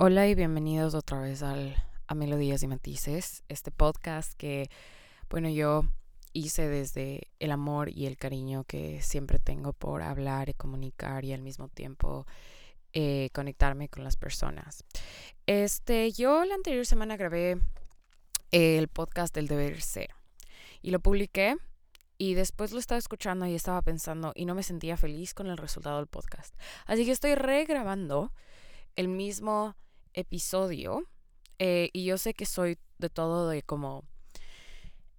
Hola y bienvenidos otra vez al, a Melodías y Matices, este podcast que, bueno, yo hice desde el amor y el cariño que siempre tengo por hablar y comunicar y al mismo tiempo eh, conectarme con las personas. Este, yo la anterior semana grabé el podcast del deber ser y lo publiqué y después lo estaba escuchando y estaba pensando y no me sentía feliz con el resultado del podcast. Así que estoy regrabando el mismo episodio. Eh, y yo sé que soy de todo de como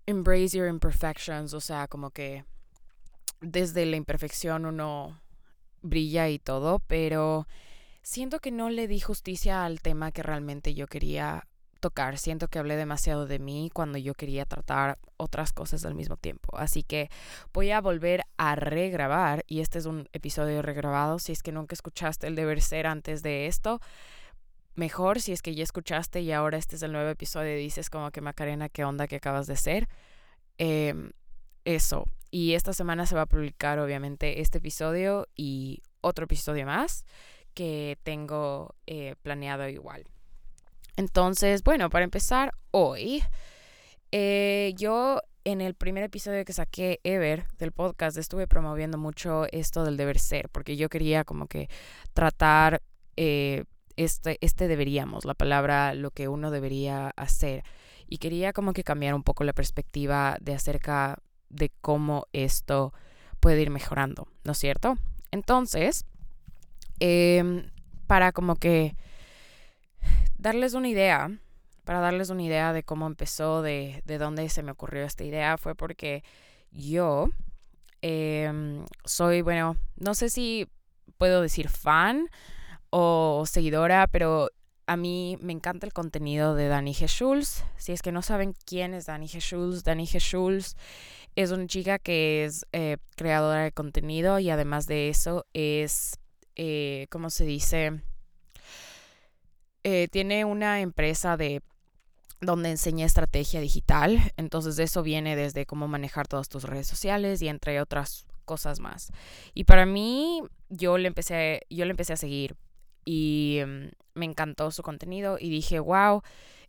embrace your imperfections, o sea, como que desde la imperfección uno brilla y todo, pero siento que no le di justicia al tema que realmente yo quería tocar. Siento que hablé demasiado de mí cuando yo quería tratar otras cosas al mismo tiempo. Así que voy a volver a regrabar y este es un episodio regrabado. Si es que nunca escuchaste el deber ser antes de esto, mejor si es que ya escuchaste y ahora este es el nuevo episodio y dices como que Macarena, ¿qué onda que acabas de ser? Em, eso. Y esta semana se va a publicar obviamente este episodio y otro episodio más que tengo eh, planeado igual. Entonces, bueno, para empezar hoy, eh, yo en el primer episodio que saqué ever del podcast estuve promoviendo mucho esto del deber ser, porque yo quería como que tratar eh, este, este deberíamos, la palabra lo que uno debería hacer. Y quería como que cambiar un poco la perspectiva de acerca de cómo esto puede ir mejorando, ¿no es cierto? Entonces, em, para como que darles una idea, para darles una idea de cómo empezó, de, de dónde se me ocurrió esta idea, fue porque yo em, soy, bueno, no sé si puedo decir fan, o seguidora, pero a mí me encanta el contenido de Dani G. Schulz. Si es que no saben quién es Dani G. Schulz, Dani G. Schulz es una chica que es eh, creadora de contenido y además de eso es, eh, ¿cómo se dice? Eh, tiene una empresa de donde enseña estrategia digital. Entonces eso viene desde cómo manejar todas tus redes sociales y entre otras cosas más. Y para mí, yo le empecé, yo le empecé a seguir y mm, me encantó su contenido y dije, wow,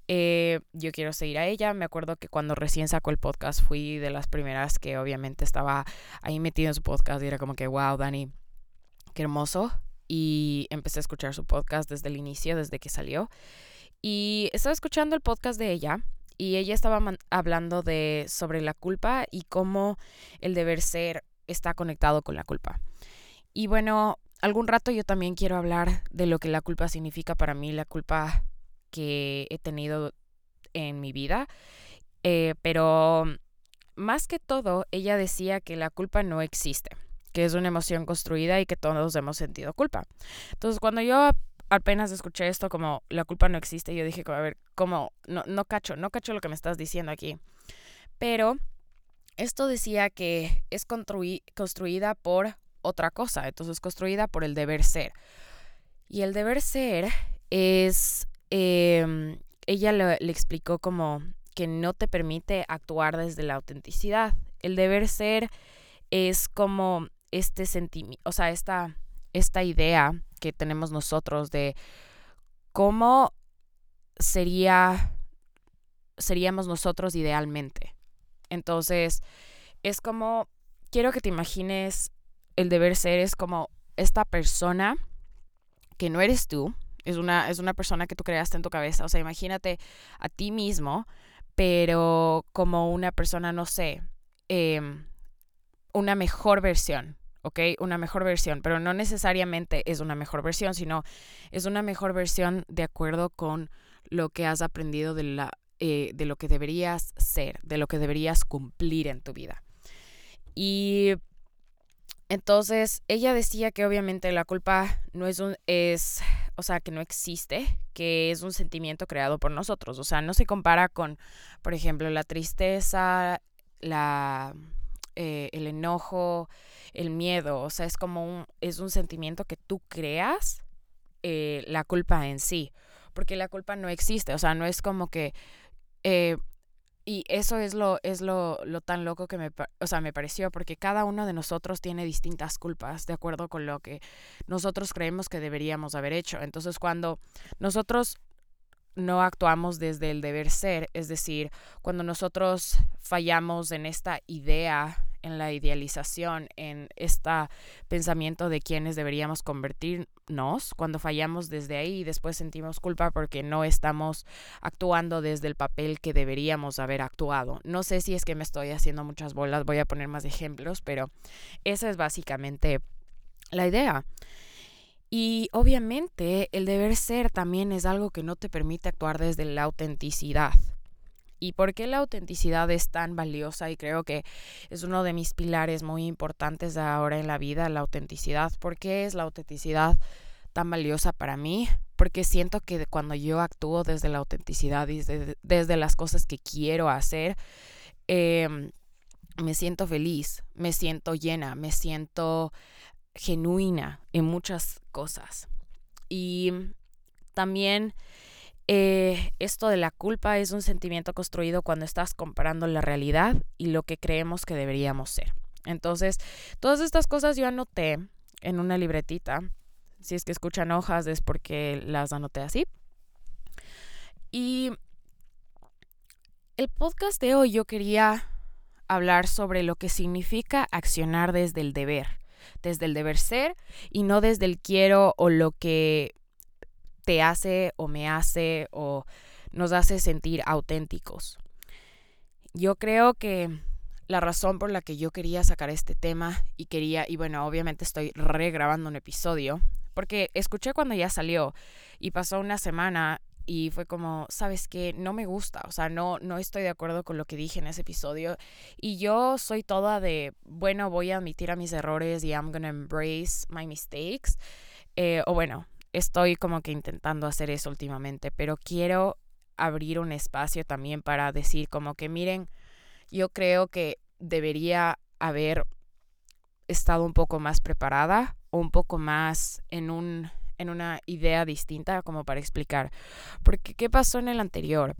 eh, yo quiero seguir a ella. Me acuerdo que cuando recién sacó el podcast fui de las primeras que obviamente estaba ahí metido en su podcast y era como que, wow, Dani, qué hermoso. Y empecé a escuchar su podcast desde el inicio, desde que salió. Y estaba escuchando el podcast de ella y ella estaba hablando de sobre la culpa y cómo el deber ser está conectado con la culpa. Y bueno, algún rato yo también quiero hablar de lo que la culpa significa para mí, la culpa que he tenido en mi vida. Eh, pero más que todo, ella decía que la culpa no existe, que es una emoción construida y que todos hemos sentido culpa. Entonces, cuando yo apenas escuché esto como la culpa no existe, yo dije, a ver, ¿cómo? No, no cacho, no cacho lo que me estás diciendo aquí. Pero esto decía que es construida por otra cosa, entonces construida por el deber ser. Y el deber ser es, em, ella le, explicó como que no te permite actuar desde la autenticidad. El deber ser es como este sentimiento, o sea, esta, esta idea que tenemos nosotros de cómo sería, seríamos nosotros idealmente. Entonces, es como, quiero que te imagines el deber ser es como esta persona que no eres tú, es una, es una persona que tú creaste en tu cabeza. O sea, imagínate a ti mismo, pero como una persona, no sé, em, una mejor versión, ¿ok? Una mejor versión, pero no necesariamente es una mejor versión, sino es una mejor versión de acuerdo con lo que has aprendido de, la, eh, de lo que deberías ser, de lo que deberías cumplir en tu vida. Y entonces, ella decía que obviamente la culpa no es un, es, o sea, que no existe, que es un sentimiento creado por nosotros. O sea, no se compara con, por ejemplo, la tristeza, la, eh, el enojo, el miedo. O sea, es como un, es un sentimiento que tú creas eh, la culpa en sí. Porque la culpa no existe. O sea, no es como que, eh, y eso es lo, es lo, lo tan loco que me, o sea, me pareció, porque cada uno de nosotros tiene distintas culpas de acuerdo con lo que nosotros creemos que deberíamos haber hecho. Entonces, cuando nosotros no actuamos desde el deber ser, es decir, cuando nosotros fallamos en esta idea en la idealización, en este pensamiento de quienes deberíamos convertirnos, cuando fallamos desde ahí y después sentimos culpa porque no estamos actuando desde el papel que deberíamos haber actuado. No sé si es que me estoy haciendo muchas bolas, voy a poner más ejemplos, pero esa es básicamente la idea. Y obviamente el deber ser también es algo que no te permite actuar desde la autenticidad. ¿Y por qué la autenticidad es tan valiosa? Y creo que es uno de mis pilares muy importantes ahora en la vida, la autenticidad. ¿Por qué es la autenticidad tan valiosa para mí? Porque siento que cuando yo actúo desde la autenticidad y desde, las cosas que quiero hacer, em, me siento feliz, me siento llena, me siento genuina en muchas cosas. Y también eh, esto de la culpa es un sentimiento construido cuando estás comparando la realidad y lo que creemos que deberíamos ser. Entonces, todas estas cosas yo anoté en una libretita. Si es que escuchan hojas es porque las anoté así. Y el podcast de hoy yo quería hablar sobre lo que significa accionar desde el deber, desde el deber ser y no desde el quiero o lo que te hace o me hace o nos hace sentir auténticos. Yo creo que la razón por la que yo quería sacar este tema y quería, y bueno, obviamente estoy regrabando un episodio, porque escuché cuando ya salió y pasó una semana y fue como, ¿sabes qué? No me gusta, o sea, no, no estoy de acuerdo con lo que dije en ese episodio. Y yo soy toda de, bueno, voy a admitir a mis errores y I'm gonna embrace my mistakes. Eh, o bueno, estoy como que intentando hacer eso últimamente, pero quiero abrir un espacio también para decir como que miren, yo creo que debería haber estado un poco más preparada o un poco más en un en una idea distinta como para explicar. Porque ¿qué pasó en el anterior?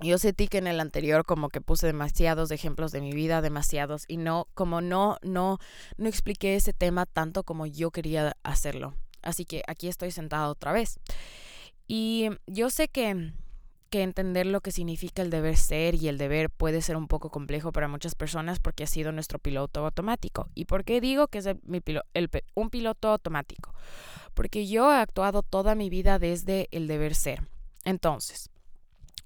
Yo sentí que en el anterior como que puse demasiados ejemplos de mi vida, demasiados, y no, como no, no, no expliqué ese tema tanto como yo quería hacerlo. Así que aquí estoy sentada otra vez. Y yo sé que, que entender lo que significa el deber ser y el deber puede ser un poco complejo para muchas personas porque ha sido nuestro piloto automático. ¿Y por qué digo que es un piloto automático? Porque yo he actuado toda mi vida desde el deber ser. Entonces,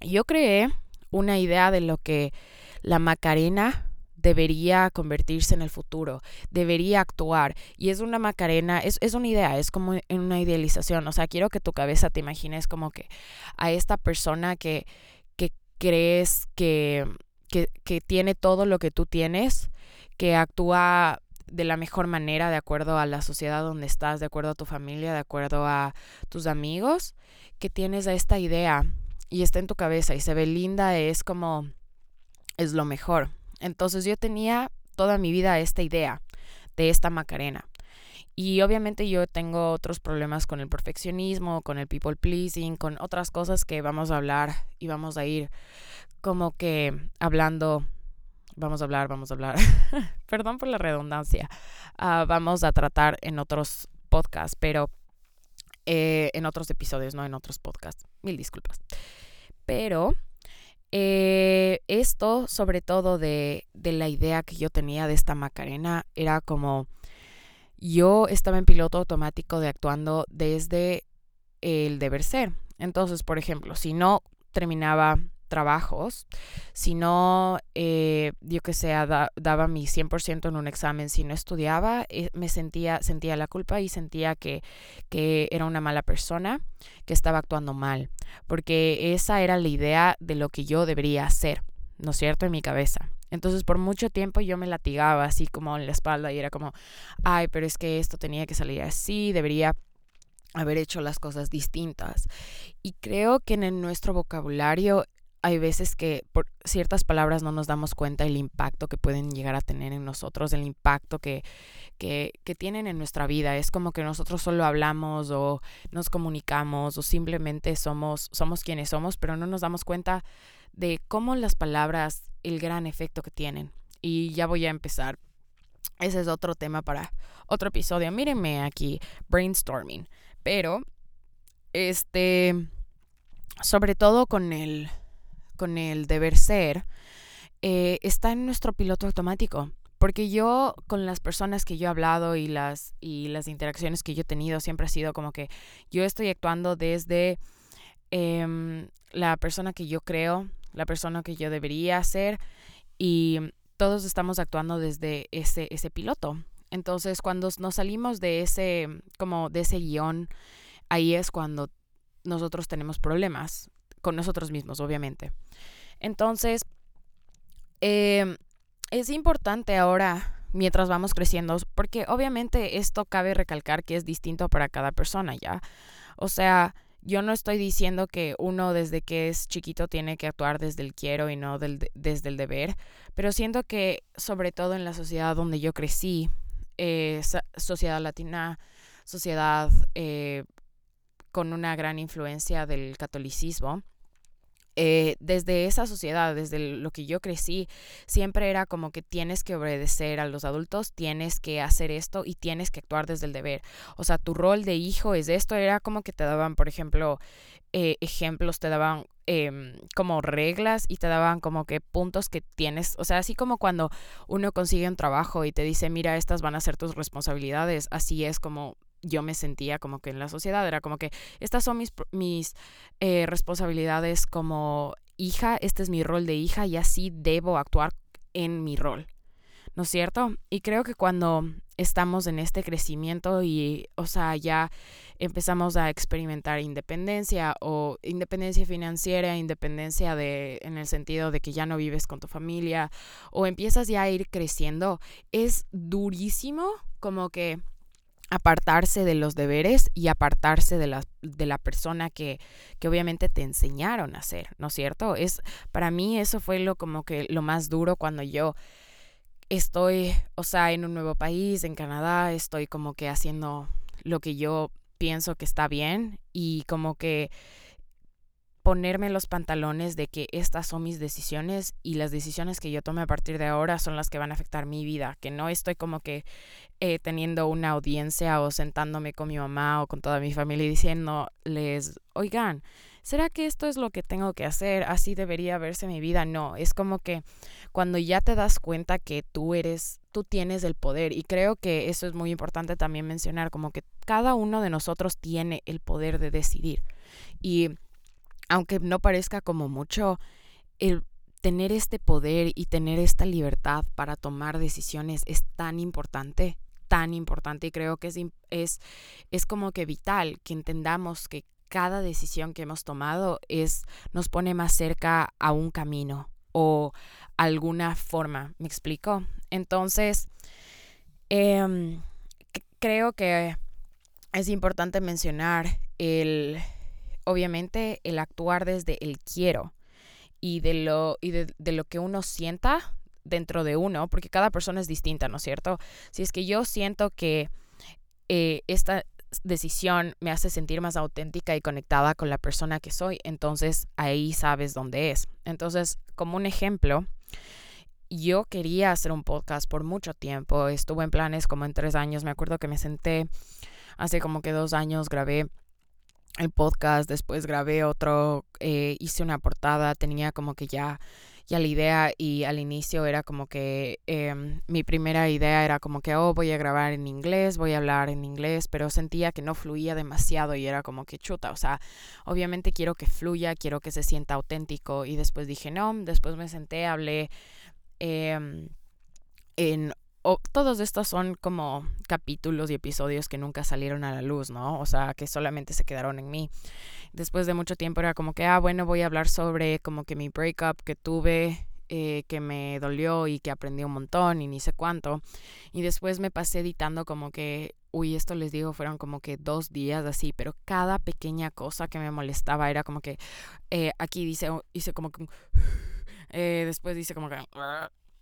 yo creé una idea de lo que la Macarena debería convertirse en el futuro, debería actuar. Y es una macarena, es, es una idea, es como una idealización. O sea, quiero que tu cabeza te imagines como que a esta persona que, que crees que, que, que tiene todo lo que tú tienes, que actúa de la mejor manera de acuerdo a la sociedad donde estás, de acuerdo a tu familia, de acuerdo a tus amigos, que tienes a esta idea y está en tu cabeza y se ve linda, es como es lo mejor. Entonces yo tenía toda mi vida esta idea de esta Macarena. Y obviamente yo tengo otros problemas con el perfeccionismo, con el people pleasing, con otras cosas que vamos a hablar y vamos a ir como que hablando, vamos a hablar, vamos a hablar, perdón por la redundancia, ah, vamos a tratar en otros podcasts, pero eh, en otros episodios, no en otros podcasts, mil disculpas. Pero eh, esto, sobre todo de, de la idea que yo tenía de esta Macarena, era como yo estaba en piloto automático de actuando desde el deber ser. Entonces, por ejemplo, si no terminaba trabajos, si no, eh, yo que sé, daba mi 100% en un examen, si no estudiaba, eh, me sentía, sentía la culpa y sentía que, que era una mala persona, que estaba actuando mal, porque esa era la idea de lo que yo debería hacer, ¿no es cierto?, en mi cabeza. Entonces por mucho tiempo yo me latigaba así como en la espalda y era como, ay, pero es que esto tenía que salir así, debería haber hecho las cosas distintas. Y creo que en nuestro vocabulario hay veces que por ciertas palabras no nos damos cuenta del impacto que pueden llegar a tener en nosotros, el impacto que, que, que, tienen en nuestra vida. Es como que nosotros solo hablamos o nos comunicamos o simplemente somos, somos quienes somos, pero no nos damos cuenta de cómo las palabras, el gran efecto que tienen. Y ya voy a empezar. Ese es otro tema para otro episodio. Mírenme aquí, brainstorming. Pero, este, sobre todo con el, con el deber ser, eh, está en nuestro piloto automático. Porque yo, con las personas que yo he hablado y las, y las interacciones que yo he tenido, siempre ha sido como que yo estoy actuando desde em, la persona que yo creo, la persona que yo debería ser, y todos estamos actuando desde ese, ese piloto. Entonces, cuando nos salimos de ese, como de ese guion, ahí es cuando nosotros tenemos problemas con nosotros mismos, obviamente. Entonces, eh, es importante ahora, mientras vamos creciendo, porque obviamente esto cabe recalcar que es distinto para cada persona, ¿ya? O sea, yo no estoy diciendo que uno desde que es chiquito tiene que actuar desde el quiero y no del, desde el deber, pero siento que sobre todo en la sociedad donde yo crecí, eh, sociedad latina, sociedad eh, con una gran influencia del catolicismo, eh, desde esa sociedad, desde lo que yo crecí, siempre era como que tienes que obedecer a los adultos, tienes que hacer esto y tienes que actuar desde el deber. O sea, tu rol de hijo es esto, era como que te daban, por ejemplo, eh, ejemplos, te daban em, como reglas y te daban como que puntos que tienes, o sea, así como cuando uno consigue un trabajo y te dice, mira, estas van a ser tus responsabilidades, así es como yo me sentía como que en la sociedad era como que estas son mis, mis eh, responsabilidades como hija, este es mi rol de hija y así debo actuar en mi rol, ¿no es cierto? Y creo que cuando estamos en este crecimiento y, o sea, ya empezamos a experimentar independencia o independencia financiera, independencia de, en el sentido de que ya no vives con tu familia o empiezas ya a ir creciendo, es durísimo como que apartarse de los deberes y apartarse de la, de la persona que, que, obviamente te enseñaron a hacer, ¿no es cierto? Es, para mí eso fue lo como que lo más duro cuando yo estoy, o sea, en un nuevo país, en Canadá, estoy como que haciendo lo que yo pienso que está bien y como que ponerme los pantalones de que estas son mis decisiones y las decisiones que yo tome a partir de ahora son las que van a afectar mi vida, que no estoy como que eh, teniendo una audiencia o sentándome con mi mamá o con toda mi familia y diciéndoles, oigan, ¿será que esto es lo que tengo que hacer? Así debería verse mi vida. No, es como que cuando ya te das cuenta que tú eres, tú tienes el poder y creo que eso es muy importante también mencionar, como que cada uno de nosotros tiene el poder de decidir. Y aunque no parezca como mucho, el tener este poder y tener esta libertad para tomar decisiones es tan importante, tan importante y creo que es, es, es como que vital que entendamos que cada decisión que hemos tomado es, nos pone más cerca a un camino o alguna forma, ¿me explico? Entonces, em, creo que es importante mencionar el obviamente el actuar desde el quiero y de lo, y de, lo que uno sienta dentro de uno, porque cada persona es distinta, ¿no es cierto? Si es que yo siento que eh, esta decisión me hace sentir más auténtica y conectada con la persona que soy, entonces ahí sabes dónde es. Entonces, como un ejemplo, yo quería hacer un podcast por mucho tiempo, estuve en planes como en tres años, me acuerdo que me senté hace como que dos años, grabé el podcast, después grabé otro, eh, hice una portada, tenía como que ya, ya la idea y al inicio era como que em, mi primera idea era como que, oh, voy a grabar en inglés, voy a hablar en inglés, pero sentía que no fluía demasiado y era como que chuta, o sea, obviamente quiero que fluya, quiero que se sienta auténtico y después dije, no, después me senté, hablé em, en todos estos son como capítulos y episodios que nunca salieron a la luz, ¿no? O sea, que solamente se quedaron en mí. Después de mucho tiempo era como que, ah, bueno, voy a hablar sobre como que mi breakup que tuve, eh, que me dolió y que aprendí un montón y ni sé cuánto. Y después me pasé editando como que, uy, esto les digo, fueron como que dos días así, pero cada pequeña cosa que me molestaba era como que, eh, aquí dice, hice como que, eh, después dice como que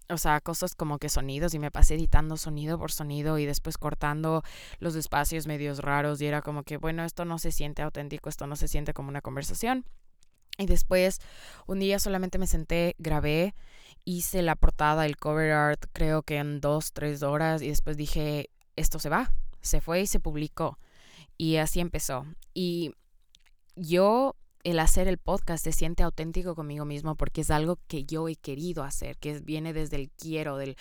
o sea, cosas como que sonidos y me pasé editando sonido por sonido y después cortando los espacios medios raros y era como que, bueno, esto no se siente auténtico, esto no se siente como una conversación. Y después un día solamente me senté, grabé, hice la portada, el cover art, creo que en dos, tres horas y después dije, esto se va, se fue y se publicó. Y así empezó. Y yo el hacer el podcast se siente auténtico conmigo mismo porque es algo que yo he querido hacer, que viene desde el quiero, del,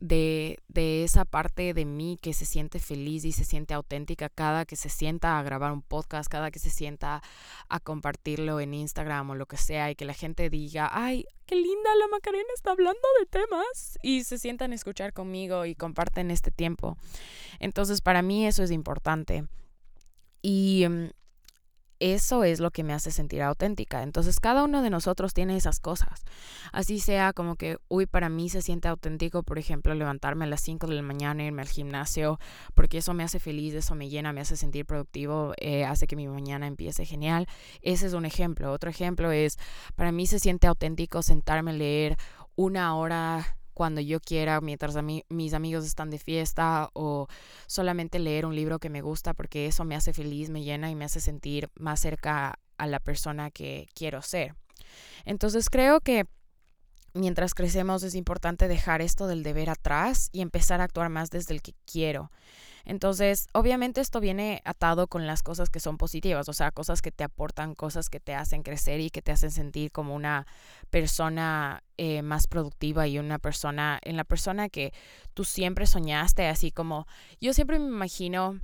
de, de, esa parte de mí que se siente feliz y se siente auténtica cada que se sienta a grabar un podcast, cada que se sienta a compartirlo en Instagram o lo que sea y que la gente diga, ay, qué linda la Macarena está hablando de temas y se sientan a escuchar conmigo y comparten este tiempo. Entonces para mí eso es importante. Y mm, eso es lo que me hace sentir auténtica. Entonces cada uno de nosotros tiene esas cosas. Así sea como que, uy, para mí se siente auténtico, por ejemplo, levantarme a las 5 de la mañana, irme al gimnasio, porque eso me hace feliz, eso me llena, me hace sentir productivo, eh, hace que mi mañana empiece genial. Ese es un ejemplo. Otro ejemplo es, para mí se siente auténtico sentarme a leer una hora cuando yo quiera, mientras mis amigos están de fiesta o solamente leer un libro que me gusta porque eso me hace feliz, me llena y me hace sentir más cerca a la persona que quiero ser. Entonces creo que mientras crecemos es importante dejar esto del deber atrás y empezar a actuar más desde el que quiero. Entonces, obviamente esto viene atado con las cosas que son positivas, o sea, cosas que te aportan, cosas que te hacen crecer y que te hacen sentir como una persona eh, más productiva y una persona, en la persona que tú siempre soñaste, así como yo siempre me imagino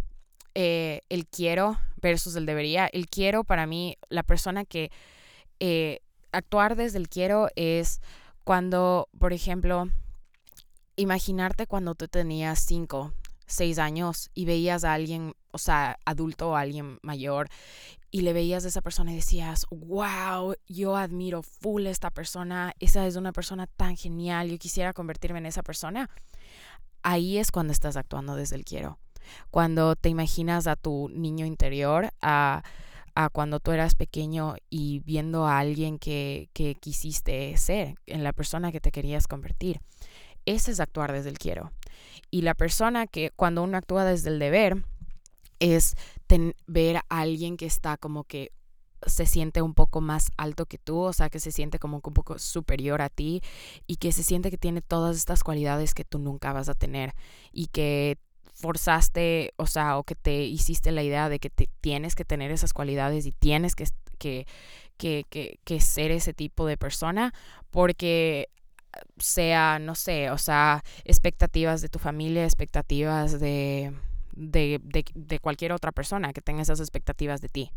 eh, el quiero versus el debería. El quiero para mí, la persona que eh, actuar desde el quiero es cuando, por ejemplo, imaginarte cuando tú tenías cinco, seis años y veías a alguien, o sea, adulto o alguien mayor, y le veías a esa persona y decías, wow, yo admiro full a esta persona, esa es una persona tan genial, yo quisiera convertirme en esa persona. Ahí es cuando estás actuando desde el quiero. Cuando te imaginas a tu niño interior, a, a cuando tú eras pequeño y viendo a alguien que, que quisiste ser, en la persona que te querías convertir. Ese es actuar desde el quiero. Y la persona que cuando uno actúa desde el deber es ver a alguien que está como que se siente un poco más alto que tú, o sea, que se siente como un poco superior a ti y que se siente que tiene todas estas cualidades que tú nunca vas a tener y que forzaste, o sea, o que te hiciste la idea de que tienes que tener esas cualidades y tienes que, que, que, que ser ese tipo de persona porque sea, no sé, o sea, expectativas de tu familia, expectativas de, de, de, cualquier otra persona que tenga esas expectativas de ti.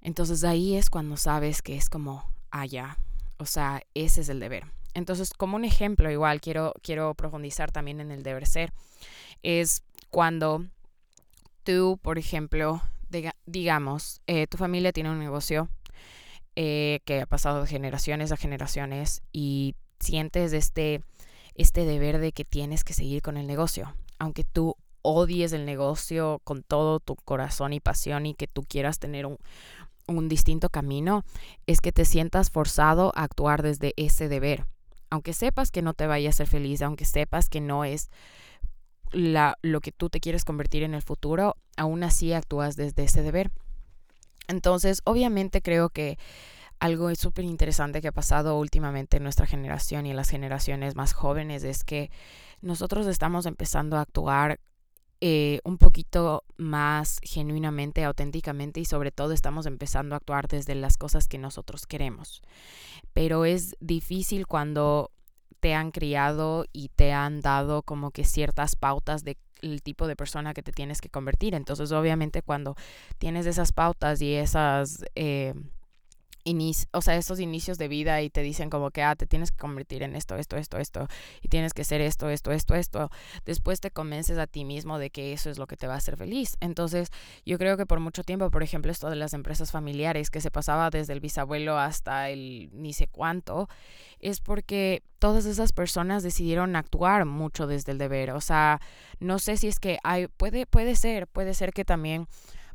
Entonces ahí es cuando sabes que es como, allá, ah, o sea, ese es el deber. Entonces, como un ejemplo, igual quiero, quiero profundizar también en el deber ser, es cuando tú, por ejemplo, digamos, eh, tu familia tiene un negocio eh, que ha pasado de generaciones a generaciones y sientes este, este deber de que tienes que seguir con el negocio, aunque tú odies el negocio con todo tu corazón y pasión y que tú quieras tener un, un distinto camino, es que te sientas forzado a actuar desde ese deber. Aunque sepas que no te vaya a ser feliz, aunque sepas que no es lo que tú te quieres convertir en el futuro, aún así actúas desde ese deber. Entonces, obviamente creo que algo súper interesante que ha pasado últimamente en nuestra generación y en las generaciones más jóvenes es que nosotros estamos empezando a actuar eh, un poquito más genuinamente, auténticamente y sobre todo estamos empezando a actuar desde las cosas que nosotros queremos. Pero es difícil cuando te han criado y te han dado como que ciertas pautas de el tipo de persona que te tienes que convertir. Entonces, obviamente, cuando tienes esas pautas y esas eh, o sea, estos inicios de vida y te dicen como que, ah, te tienes que convertir en esto, esto, esto, esto, y tienes que ser esto, esto, esto, esto, después te convences a ti mismo de que eso es lo que te va a hacer feliz. Entonces, yo creo que por mucho tiempo, por ejemplo, esto de las empresas familiares, que se pasaba desde el bisabuelo hasta el ni sé cuánto, es porque todas esas personas decidieron actuar mucho desde el deber. O sea, no sé si es que hay, puede, puede ser, puede ser que también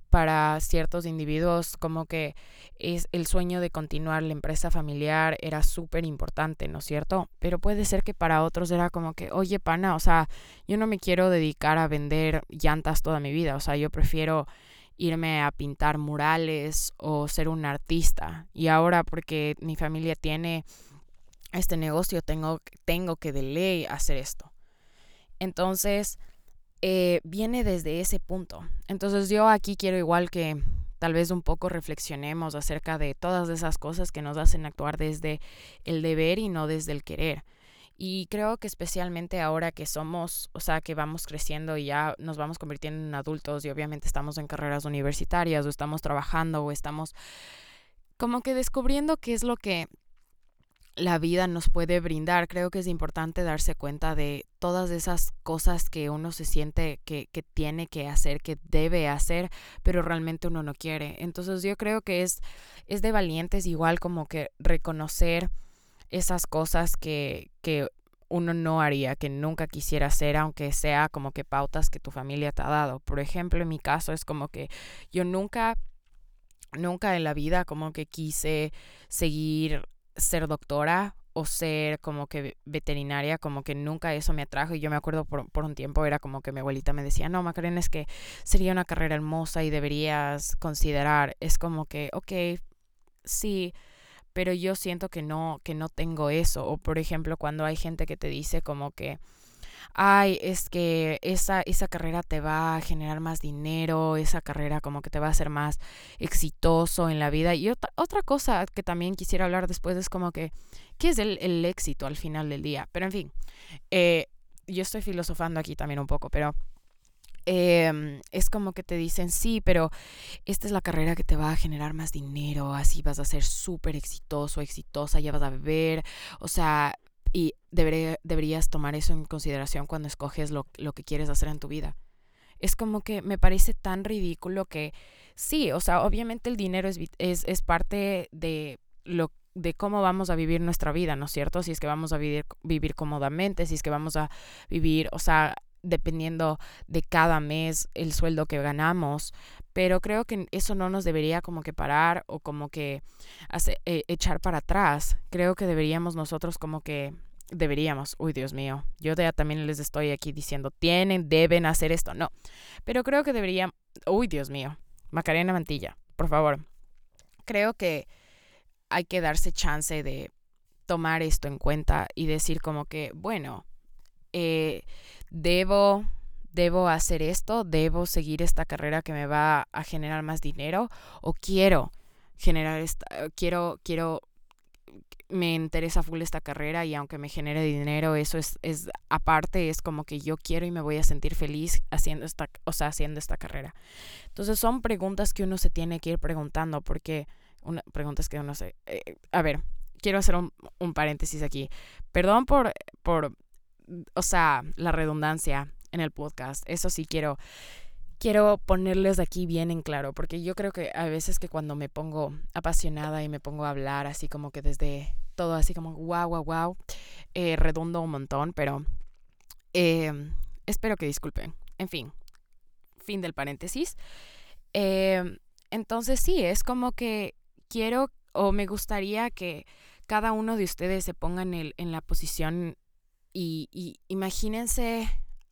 para ciertos individuos como que es el sueño de continuar la empresa familiar era súper importante, ¿no es cierto? Pero puede ser que para otros era como que, oye, pana, o sea, yo no me quiero dedicar a vender llantas toda mi vida, o sea, yo prefiero irme a pintar murales o ser un artista. Y ahora porque mi familia tiene este negocio, tengo, tengo que de ley hacer esto. Entonces, eh, viene desde ese punto. Entonces yo aquí quiero igual que tal vez un poco reflexionemos acerca de todas esas cosas que nos hacen actuar desde el deber y no desde el querer. Y creo que especialmente ahora que somos, o sea, que vamos creciendo y ya nos vamos convirtiendo en adultos y obviamente estamos en carreras universitarias o estamos trabajando o estamos como que descubriendo qué es lo que la vida nos puede brindar. Creo que es importante darse cuenta de todas esas cosas que uno se siente que, que, tiene que hacer, que debe hacer, pero realmente uno no quiere. Entonces yo creo que es, es de valientes igual como que reconocer esas cosas que, que uno no haría, que nunca quisiera hacer, aunque sea como que pautas que tu familia te ha dado. Por ejemplo, en mi caso es como que yo nunca, nunca en la vida como que quise seguir ser doctora o ser como que veterinaria, como que nunca eso me atrajo. Y yo me acuerdo por, por, un tiempo era como que mi abuelita me decía, no, Macarena, es que sería una carrera hermosa y deberías considerar. Es como que, ok, sí, pero yo siento que no, que no tengo eso. O por ejemplo, cuando hay gente que te dice como que, ay, es que esa, esa carrera te va a generar más dinero, esa carrera como que te va a hacer más exitoso en la vida. Y otra, otra cosa que también quisiera hablar después es como que, ¿qué es el, el éxito al final del día? Pero en fin, eh, yo estoy filosofando aquí también un poco, pero... Eh, es como que te dicen, sí, pero esta es la carrera que te va a generar más dinero, así vas a ser súper exitoso, exitosa, ya vas a beber, o sea, y deberías tomar eso en consideración cuando escoges lo, lo que quieres hacer en tu vida. Es como que me parece tan ridículo que sí, o sea, obviamente el dinero es, es, es parte de lo de cómo vamos a vivir nuestra vida, ¿no es cierto? Si es que vamos a vivir, vivir cómodamente, si es que vamos a vivir, o sea, dependiendo de cada mes el sueldo que ganamos, pero creo que eso no nos debería como que parar o como que e, echar para atrás. Creo que deberíamos nosotros como que deberíamos, uy Dios mío, yo también les estoy aquí diciendo, tienen, deben hacer esto, no, pero creo que deberían, uy Dios mío, Macarena Mantilla, por favor, creo que hay que darse chance de tomar esto en cuenta y decir como que, bueno, eh, debo, debo hacer esto, debo seguir esta carrera que me va a generar más dinero o quiero generar esta, quiero, quiero me interesa full esta carrera y aunque me genere dinero, eso es, es aparte, es como que yo quiero y me voy a sentir feliz haciendo esta, o sea, haciendo esta carrera. Entonces son preguntas que uno se tiene que ir preguntando porque, una, preguntas que uno se... Eh, a ver, quiero hacer un, un, paréntesis aquí. Perdón por, por, o sea, la redundancia en el podcast. Eso sí quiero quiero ponerles aquí bien en claro, porque yo creo que a veces que cuando me pongo apasionada y me pongo a hablar así como que desde todo así como wow, wow, wow, eh, redondo un montón, pero eh, espero que disculpen. En fin, fin del paréntesis. Eh, entonces sí, es como que quiero o me gustaría que cada uno de ustedes se ponga en, en la posición y imagínense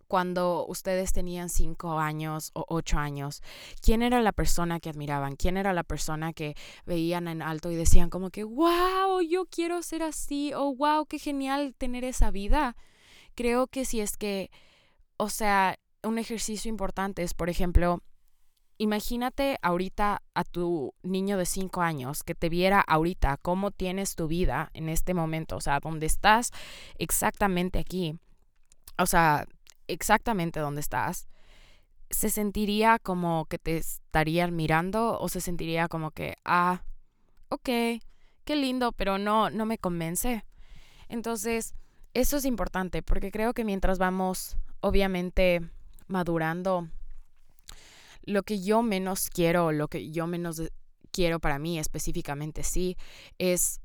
cuando ustedes tenían cinco años o ocho años, ¿quién era la persona que admiraban? ¿Quién era la persona que veían en alto y decían como que, wow, yo quiero ser así, o wow, qué genial tener esa vida? Creo que si es que, o sea, un ejercicio importante es, por ejemplo, imagínate ahorita a tu niño de cinco años que te viera ahorita cómo tienes tu vida en este momento, o sea, dónde estás exactamente aquí. O sea, exactamente donde estás, se sentiría como que te estarían mirando o se sentiría como que, ah, ok, qué lindo, pero no, no me convence. Entonces, eso es importante porque creo que mientras vamos, obviamente, madurando, lo que yo menos quiero, lo que yo menos quiero para mí específicamente, sí, es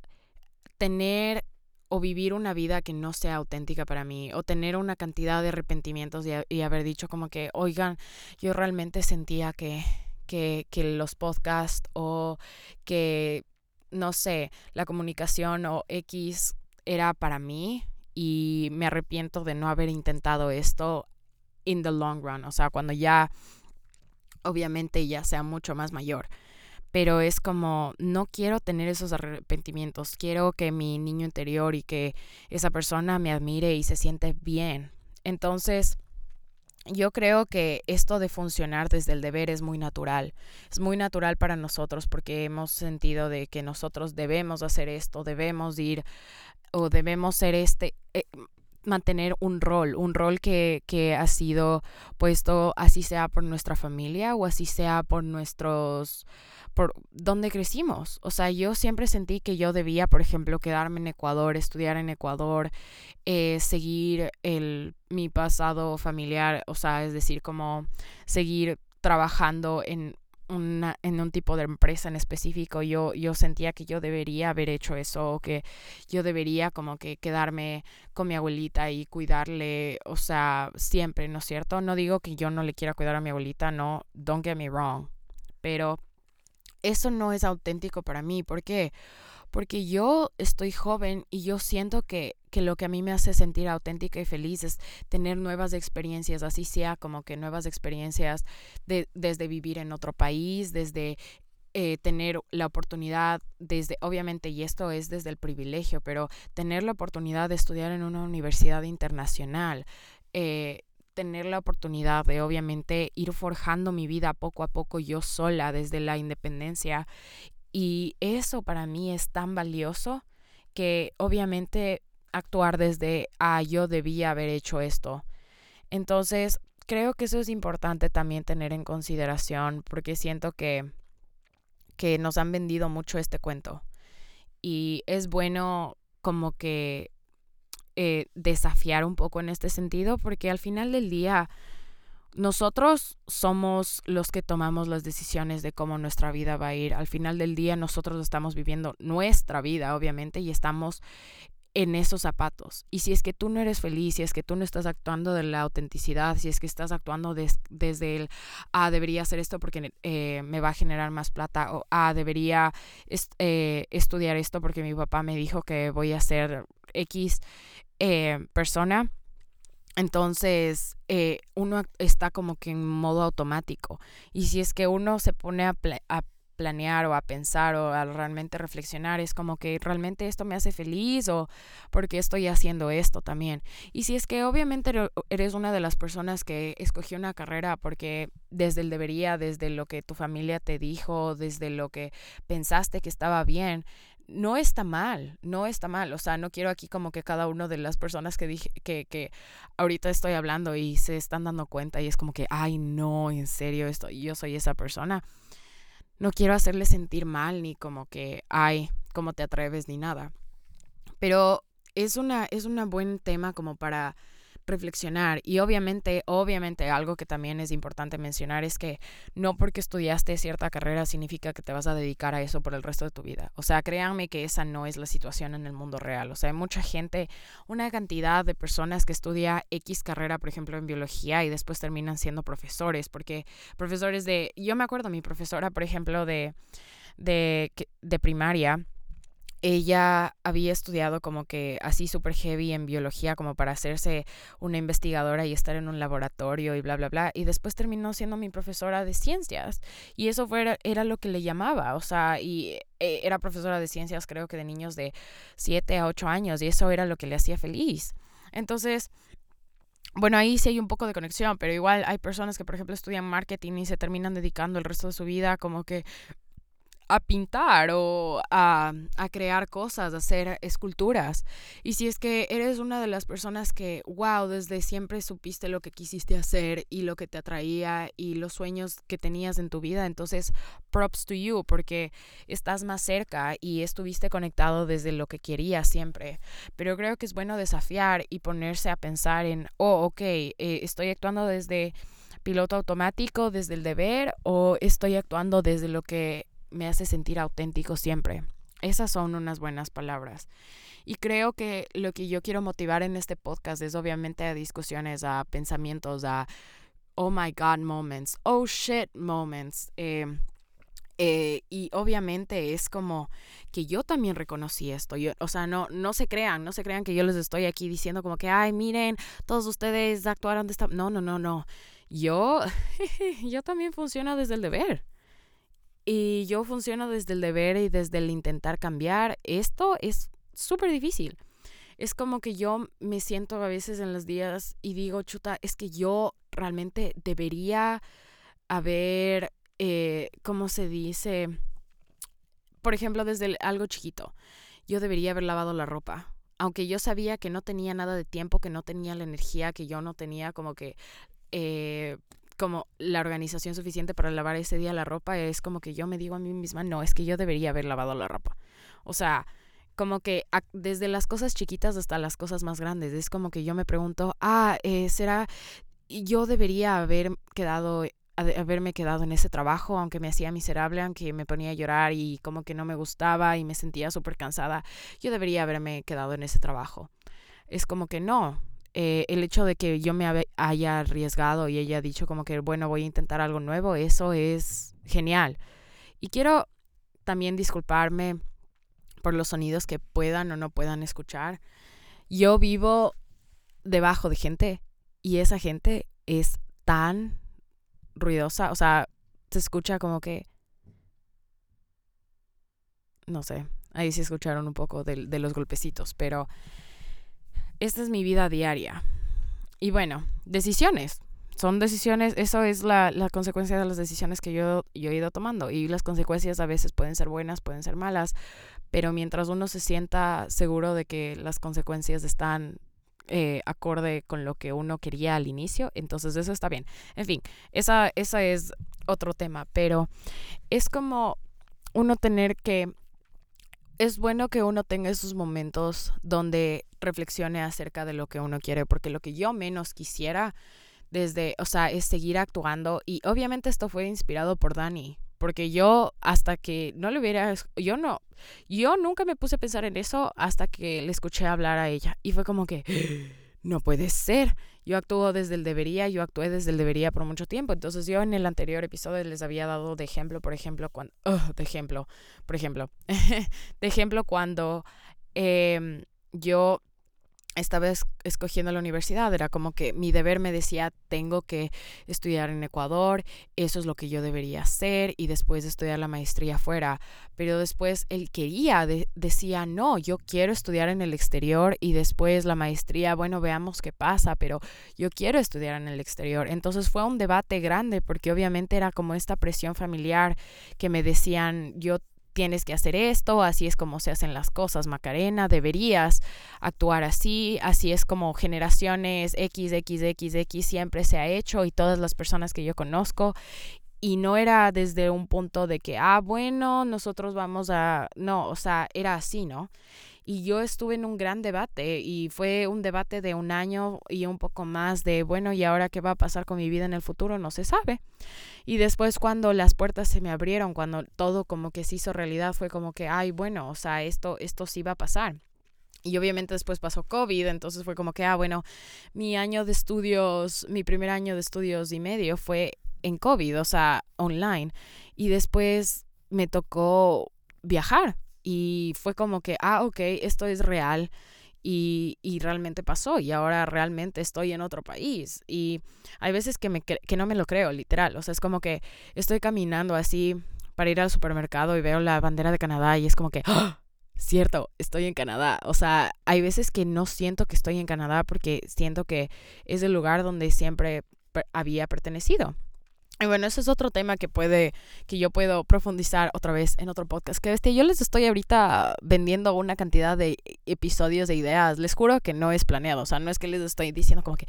tener o vivir una vida que no sea auténtica para mí, o tener una cantidad de arrepentimientos y, haber dicho como que, oigan, yo realmente sentía que, que, que los podcasts o que, no sé, la comunicación o X era para mí y me arrepiento de no haber intentado esto in the long run, o sea, cuando ya obviamente ya sea mucho más mayor. Pero es como, no quiero tener esos arrepentimientos, quiero que mi niño interior y que esa persona me admire y se siente bien. Entonces, yo creo que esto de funcionar desde el deber es muy natural. Es muy natural para nosotros porque hemos sentido de que nosotros debemos hacer esto, debemos ir o debemos ser este, eh, mantener un rol, un rol que, que ha sido puesto así sea por nuestra familia o así sea por nuestros por donde crecimos. O sea, yo siempre sentí que yo debía, por ejemplo, quedarme en Ecuador, estudiar en Ecuador, eh, seguir el, mi pasado familiar, o sea, es decir, como seguir trabajando en en un tipo de empresa en específico, yo, yo sentía que yo debería haber hecho eso, o que yo debería como que quedarme con mi abuelita y cuidarle, o sea, siempre, ¿no es cierto? No digo que yo no le quiera cuidar a mi abuelita, no, don't get me wrong, pero eso no es auténtico para mí. ¿Por qué? Porque yo estoy joven y yo siento que, que, lo que a mí me hace sentir auténtica y feliz es tener nuevas experiencias, así sea como que nuevas experiencias de, desde vivir en otro país, desde eh, tener la oportunidad, desde, obviamente, y esto es desde el privilegio, pero tener la oportunidad de estudiar en una universidad internacional. Eh, tener la oportunidad de obviamente ir forjando mi vida poco a poco yo sola desde la independencia. Y eso para mí es tan valioso que obviamente actuar desde, ah, yo debía haber hecho esto. Entonces, creo que eso es importante también tener en consideración porque siento que, que nos han vendido mucho este cuento. Y es bueno como que eh, desafiar un poco en este sentido, porque al final del día nosotros somos los que tomamos las decisiones de cómo nuestra vida va a ir. Al final del día nosotros estamos viviendo nuestra vida, obviamente, y estamos en esos zapatos. Y si es que tú no eres feliz, si es que tú no estás actuando de la autenticidad, si es que estás actuando desde el, ah, debería hacer esto porque eh, me va a generar más plata, o ah, debería eh, estudiar esto porque mi papá me dijo que voy a hacer X, eh, persona, entonces eh, uno está como que en modo automático. Y si es que uno se pone a, planear o a pensar o a realmente reflexionar, es como que realmente esto me hace feliz o porque estoy haciendo esto también. Y si es que obviamente eres una de las personas que escogió una carrera porque desde el debería, desde lo que tu familia te dijo, desde lo que pensaste que estaba bien, no está mal, no está mal. O sea, no quiero aquí como que cada una de las personas que dije, que, que ahorita estoy hablando y se están dando cuenta y es como que, ay, no, en serio, esto, yo soy esa persona. No quiero hacerle sentir mal ni como que, ay, cómo te atreves ni nada. Pero es una, es un buen tema como para reflexionar. Y obviamente, obviamente algo que también es importante mencionar es que no porque estudiaste cierta carrera significa que te vas a dedicar a eso por el resto de tu vida. O sea, créanme que esa no es la situación en el mundo real. O sea, hay mucha gente, una cantidad de personas que estudia X carrera, por ejemplo, en biología y después terminan siendo profesores, porque profesores de, yo me acuerdo, mi profesora, por ejemplo, de, de, de primaria, ella había estudiado como que así súper heavy en biología como para hacerse una investigadora y estar en un laboratorio y bla, bla, bla. Y después terminó siendo mi profesora de ciencias. Y eso fue, era lo que le llamaba. O sea, y eh, era profesora de ciencias creo que de niños de 7 a 8 años. Y eso era lo que le hacía feliz. Entonces... Bueno, ahí sí hay un poco de conexión, pero igual hay personas que, por ejemplo, estudian marketing y se terminan dedicando el resto de su vida como que a pintar o a, a, crear cosas, a hacer esculturas. Y si es que eres una de las personas que, wow, desde siempre supiste lo que quisiste hacer y lo que te atraía y los sueños que tenías en tu vida, entonces props to you porque estás más cerca y estuviste conectado desde lo que querías siempre. Pero creo que es bueno desafiar y ponerse a pensar en, oh, ok, eh, estoy actuando desde piloto automático, desde el deber o estoy actuando desde lo que me hace sentir auténtico siempre. Esas son unas buenas palabras. Y creo que lo que yo quiero motivar en este podcast es obviamente a discusiones, a pensamientos, a oh my god moments, oh shit moments. Eh, eh, y obviamente es como que yo también reconocí esto. Yo, o sea, no, no se crean, no se crean que yo les estoy aquí diciendo como que, ay, miren, todos ustedes actuaron de esta... No, no, no, no yo, yo también funciono desde el deber. Y yo funciono desde el deber y desde el intentar cambiar. Esto es súper difícil. Es como que yo me siento a veces en los días y digo, chuta, es que yo realmente debería haber, eh, ¿cómo se dice? Por ejemplo, desde algo chiquito. Yo debería haber lavado la ropa. Aunque yo sabía que no tenía nada de tiempo, que no tenía la energía, que yo no tenía como que eh, como la organización suficiente para lavar ese día la ropa, es como que yo me digo a mí misma, no, es que yo debería haber lavado la ropa. O sea, como que desde las cosas chiquitas hasta las cosas más grandes, es como que yo me pregunto, ah, eh, ¿será, yo debería haber quedado haberme quedado en ese trabajo, aunque me hacía miserable, aunque me ponía a llorar y como que no me gustaba y me sentía súper cansada, yo debería haberme quedado en ese trabajo. Es como que no, eh, el hecho de que yo me haya arriesgado y haya dicho como que, bueno, voy a intentar algo nuevo, eso es genial. Y quiero también disculparme por los sonidos que puedan o no puedan escuchar. Yo vivo debajo de gente y esa gente es tan ruidosa, o sea, se escucha como que, no sé, ahí sí escucharon un poco de los golpecitos, pero esta es mi vida diaria. Y bueno, decisiones. Son decisiones, eso es la, consecuencia de las decisiones que yo, yo he ido tomando. Y las consecuencias a veces pueden ser buenas, pueden ser malas, pero mientras uno se sienta seguro de que las consecuencias están eh, acorde con lo que uno quería al inicio, entonces eso está bien. En fin, esa, esa es otro tema, pero es como uno tener que es bueno que uno tenga esos momentos donde reflexione acerca de lo que uno quiere, porque lo que yo menos quisiera desde, o sea, es seguir actuando y obviamente esto fue inspirado por Dani, porque yo hasta que no le hubiera, yo no, yo nunca me puse a pensar en eso hasta que le escuché hablar a ella y fue como que no puede ser. Yo actúo desde el debería, yo actué desde el debería por mucho tiempo. Entonces yo en el anterior episodio les había dado de ejemplo, por ejemplo, cuando... de ejemplo, por ejemplo. de ejemplo cuando eh, yo estaba escogiendo la universidad, era como que mi deber me decía, tengo que estudiar en Ecuador, eso es lo que yo debería hacer y después estudiar la maestría afuera. Pero después él quería, decía, no, yo quiero estudiar en el exterior y después la maestría, bueno, veamos qué pasa, pero yo quiero estudiar en el exterior. Entonces fue un debate grande porque obviamente era como esta presión familiar que me decían, yo tienes que hacer esto, así es como se hacen las cosas, Macarena, deberías actuar así, así es como generaciones X, X, X, X siempre se ha hecho y todas las personas que yo conozco. Y no era desde un punto de que, ah, bueno, nosotros vamos a, no, o sea, era así, ¿no? Y yo estuve en un gran debate y fue un debate de un año y un poco más de, bueno, ¿y ahora qué va a pasar con mi vida en el futuro? No se sabe. Y después cuando las puertas se me abrieron, cuando todo como que se hizo realidad, fue como que, ay, bueno, o sea, esto, esto sí va a pasar. Y obviamente después pasó COVID, entonces fue como que, ah, bueno, mi año de estudios, mi primer año de estudios y medio fue en COVID, o sea, online. Y después me tocó viajar y fue como que, ah, ok, esto es real y, y, realmente pasó y ahora realmente estoy en otro país. Y hay veces que, me, que no me lo creo, literal. O sea, es como que estoy caminando así para ir al supermercado y veo la bandera de Canadá y es como que, ¡Ah! cierto, estoy en Canadá. O sea, hay veces que no siento que estoy en Canadá porque siento que es el lugar donde siempre había pertenecido. Y bueno, ese es otro tema que puede, que yo puedo profundizar otra vez en otro podcast. Que yo les estoy ahorita vendiendo una cantidad de episodios de ideas. Les juro que no es planeado. O sea, no es que les estoy diciendo como que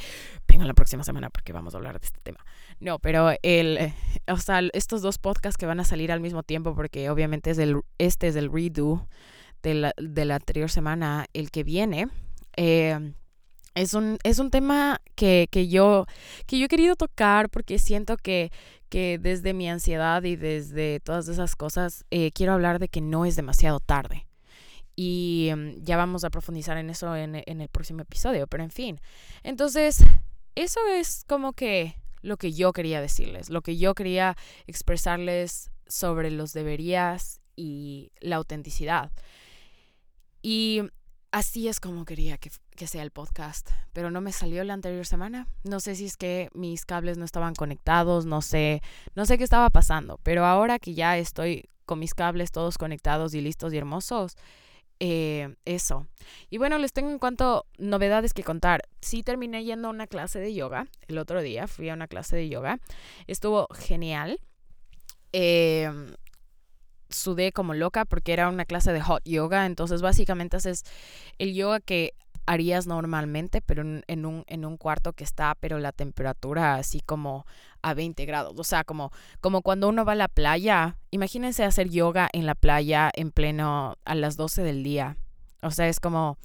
vengan la próxima semana porque vamos a hablar de este tema. No, pero el, o sea, estos dos podcasts que van a salir al mismo tiempo, porque obviamente es el, este es el redo de la, de la anterior semana, el que viene. Eh, es un, es un tema que, que, yo, que yo he querido tocar porque siento que, que desde mi ansiedad y desde todas esas cosas eh, quiero hablar de que no es demasiado tarde. Y mm, ya vamos a profundizar en eso en, en el próximo episodio, pero en fin. Entonces, eso es como que lo que yo quería decirles, lo que yo quería expresarles sobre los deberías y la autenticidad. Y así es como quería que, que, sea el podcast, pero no me salió la anterior semana. No sé si es que mis cables no estaban conectados, no sé, no sé qué estaba pasando, pero ahora que ya estoy con mis cables todos conectados y listos y hermosos, eh, eso. Y bueno, les tengo en cuanto novedades que contar. Sí terminé yendo a una clase de yoga el otro día, fui a una clase de yoga, estuvo genial. Eh, sudé como loca porque era una clase de hot yoga, entonces básicamente haces el yoga que harías normalmente, pero en, un, en un cuarto que está, pero la temperatura así como a 20 grados. O sea, como, como cuando uno va a la playa. Imagínense hacer yoga en la playa en pleno a las 12 del día. O sea, es como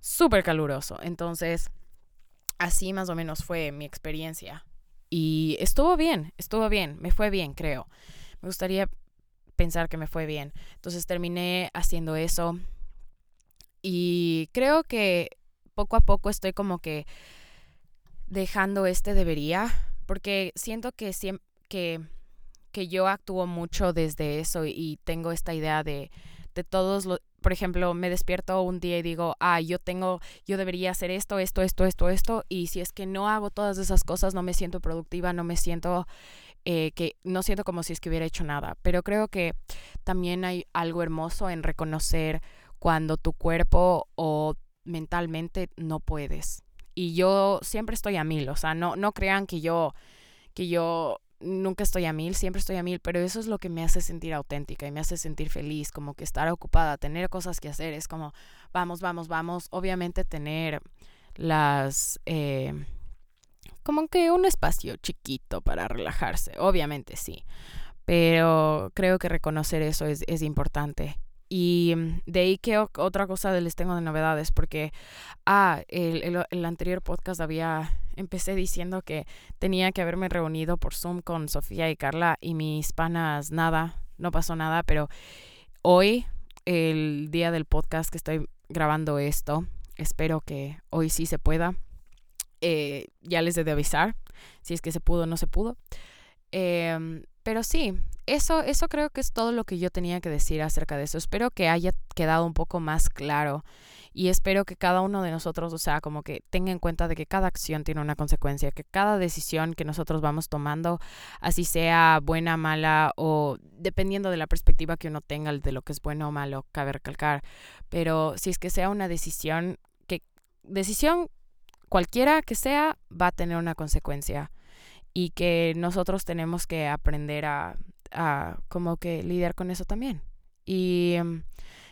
súper caluroso. Entonces, así más o menos fue mi experiencia. Y estuvo bien, estuvo bien, me fue bien, creo. Me gustaría pensar que me fue bien. Entonces terminé haciendo eso y creo que poco a poco estoy como que dejando este debería, porque siento que, que, que yo actúo mucho desde eso y tengo esta idea de, de todos los, por ejemplo, me despierto un día y digo, ah, yo tengo, yo debería hacer esto, esto, esto, esto, esto, y si es que no hago todas esas cosas, no me siento productiva, no me siento eh, que no siento como si es que hubiera hecho nada, pero creo que también hay algo hermoso en reconocer cuando tu cuerpo o mentalmente no puedes. Y yo siempre estoy a mil, o sea, no, no crean que yo, que yo nunca estoy a mil, siempre estoy a mil, pero eso es lo que me hace sentir auténtica y me hace sentir feliz, como que estar ocupada, tener cosas que hacer, es como, vamos, vamos, vamos, obviamente tener las... Eh, como que un espacio chiquito para relajarse, obviamente sí, pero creo que reconocer eso es, es importante. Y mm, de ahí que otra cosa les tengo de novedades, porque, ah, el, el, el, anterior podcast había, empecé diciendo que tenía que haberme reunido por Zoom con Sofía y Carla y mis panas, nada, no pasó nada, pero hoy, el día del podcast que estoy grabando esto, espero que hoy sí se pueda eh, ya les he de avisar si es que se pudo o no se pudo. Em, pero sí, eso, eso creo que es todo lo que yo tenía que decir acerca de eso. Espero que haya quedado un poco más claro y espero que cada uno de nosotros, o sea, como que tenga en cuenta de que cada acción tiene una consecuencia, que cada decisión que nosotros vamos tomando, así sea buena, mala o dependiendo de la perspectiva que uno tenga de lo que es bueno o malo, cabe recalcar, pero si es que sea una decisión que decisión cualquiera que sea, va a tener una consecuencia y que nosotros tenemos que aprender a, como que lidiar con eso también. Y, em,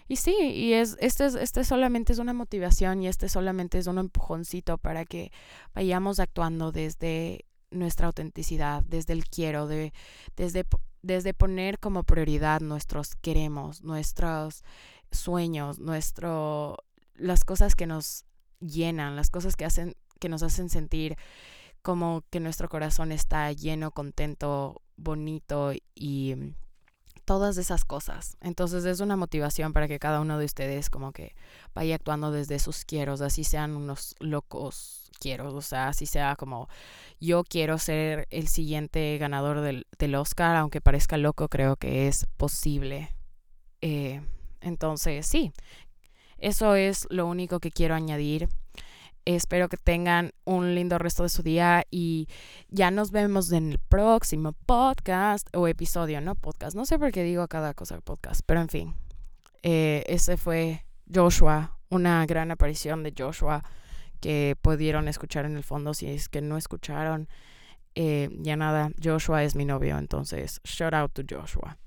y sí, y es, este, es, este solamente es una motivación y este solamente es un empujoncito para que vayamos actuando desde nuestra autenticidad, desde el quiero, de, desde, desde poner como prioridad nuestros queremos, nuestros sueños, nuestro, las cosas que nos llenan, las cosas que hacen, que nos hacen sentir como que nuestro corazón está lleno, contento, bonito y todas esas cosas. Entonces es una motivación para que cada uno de ustedes como que vaya actuando desde sus quieros, así sean unos locos quiero, o sea, así sea como yo quiero ser el siguiente ganador del, del Oscar, aunque parezca loco, creo que es posible. Eh, entonces, sí, eso es lo único que quiero añadir. Espero que tengan un lindo resto de su día y ya nos vemos en el próximo podcast o episodio, ¿no? Podcast. No sé por qué digo cada cosa podcast, pero en fin. Eh, ese fue Joshua, una gran aparición de Joshua que pudieron escuchar en el fondo. Si es que no escucharon, eh, ya nada, Joshua es mi novio, entonces shout out to Joshua.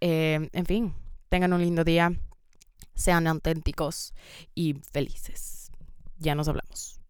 Eh, en fin, tengan un lindo día sean auténticos y felices. Ya nos hablamos.